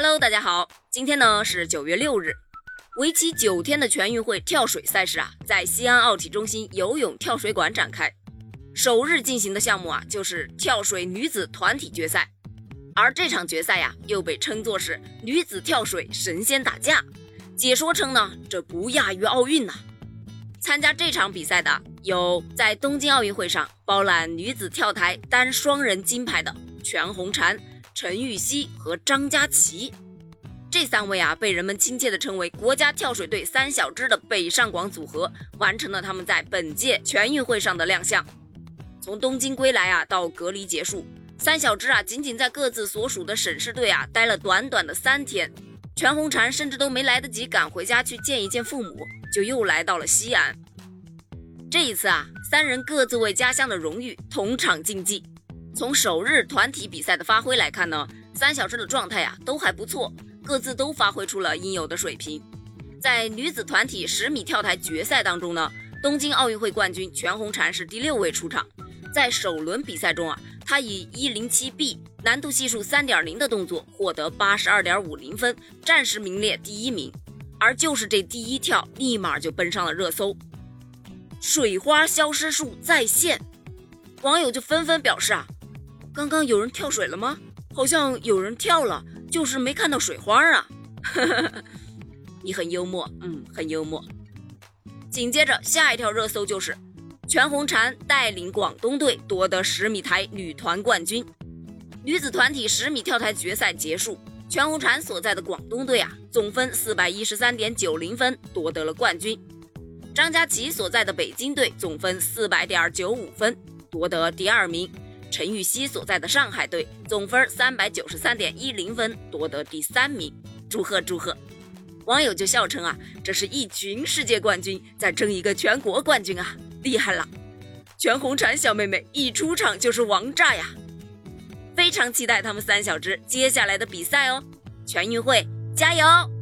Hello，大家好，今天呢是九月六日，为期九天的全运会跳水赛事啊，在西安奥体中心游泳跳水馆展开。首日进行的项目啊，就是跳水女子团体决赛，而这场决赛呀，又被称作是女子跳水神仙打架。解说称呢，这不亚于奥运呐。参加这场比赛的有在东京奥运会上包揽女子跳台单双人金牌的全红婵。陈芋汐和张佳琪这三位啊，被人们亲切地称为国家跳水队三小只的北上广组合，完成了他们在本届全运会上的亮相。从东京归来啊，到隔离结束，三小只啊，仅仅在各自所属的省市队啊待了短短的三天。全红婵甚至都没来得及赶回家去见一见父母，就又来到了西安。这一次啊，三人各自为家乡的荣誉同场竞技。从首日团体比赛的发挥来看呢，三小只的状态呀都还不错，各自都发挥出了应有的水平。在女子团体十米跳台决赛当中呢，东京奥运会冠军全红婵是第六位出场。在首轮比赛中啊，她以一零七 B 难度系数三点零的动作获得八十二点五零分，暂时名列第一名。而就是这第一跳，立马就奔上了热搜，水花消失术再现，网友就纷纷表示啊。刚刚有人跳水了吗？好像有人跳了，就是没看到水花啊。你很幽默，嗯，很幽默。紧接着下一条热搜就是全红婵带领广东队夺得十米台女团冠军。女子团体十米跳台决赛结束，全红婵所在的广东队啊，总分四百一十三点九零分夺得了冠军。张佳琪所在的北京队总分四百点九五分夺得第二名。陈芋汐所在的上海队总分三百九十三点一零分，夺得第三名，祝贺祝贺！网友就笑称啊，这是一群世界冠军在争一个全国冠军啊，厉害了！全红婵小妹妹一出场就是王炸呀，非常期待他们三小只接下来的比赛哦！全运会加油！